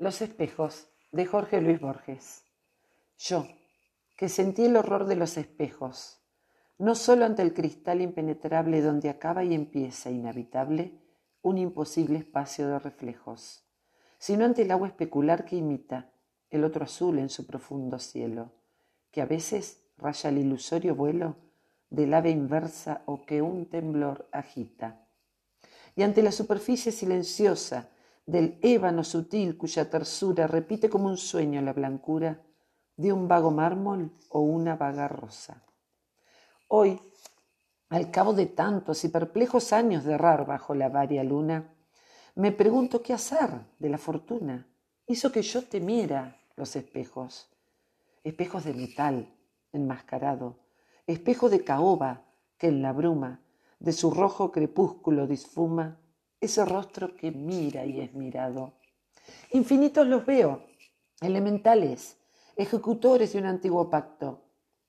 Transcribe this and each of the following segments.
Los espejos de Jorge Luis Borges. Yo, que sentí el horror de los espejos, no solo ante el cristal impenetrable donde acaba y empieza inhabitable un imposible espacio de reflejos, sino ante el agua especular que imita el otro azul en su profundo cielo, que a veces raya el ilusorio vuelo del ave inversa o que un temblor agita. Y ante la superficie silenciosa del ébano sutil cuya tersura repite como un sueño la blancura de un vago mármol o una vaga rosa. Hoy, al cabo de tantos y perplejos años de errar bajo la varia luna, me pregunto qué hacer de la fortuna. Hizo que yo temiera los espejos, espejos de metal enmascarado, espejo de caoba que en la bruma de su rojo crepúsculo disfuma ese rostro que mira y es mirado. Infinitos los veo, elementales, ejecutores de un antiguo pacto,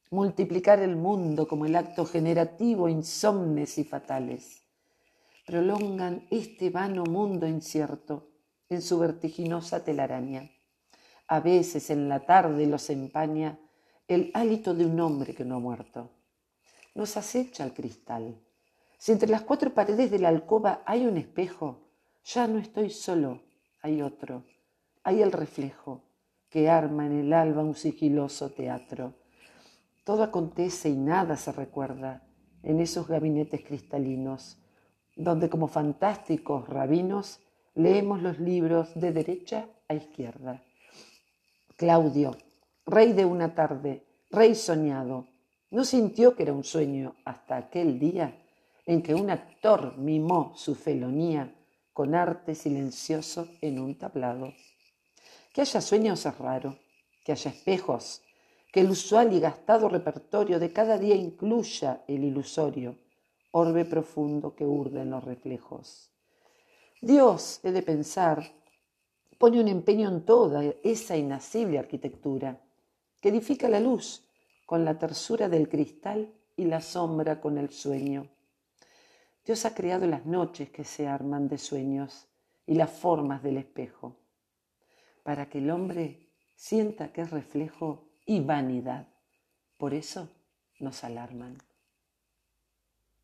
multiplicar el mundo como el acto generativo insomnes y fatales. Prolongan este vano mundo incierto en su vertiginosa telaraña. A veces en la tarde los empaña el hálito de un hombre que no ha muerto. Nos acecha el cristal. Si entre las cuatro paredes de la alcoba hay un espejo, ya no estoy solo, hay otro, hay el reflejo que arma en el alba un sigiloso teatro. Todo acontece y nada se recuerda en esos gabinetes cristalinos, donde como fantásticos rabinos leemos los libros de derecha a izquierda. Claudio, rey de una tarde, rey soñado, no sintió que era un sueño hasta aquel día en que un actor mimó su felonía con arte silencioso en un tablado. Que haya sueños es raro, que haya espejos, que el usual y gastado repertorio de cada día incluya el ilusorio, orbe profundo que urde en los reflejos. Dios, he de pensar, pone un empeño en toda esa inacible arquitectura, que edifica la luz con la tersura del cristal y la sombra con el sueño. Dios ha creado las noches que se arman de sueños y las formas del espejo para que el hombre sienta que es reflejo y vanidad. Por eso nos alarman.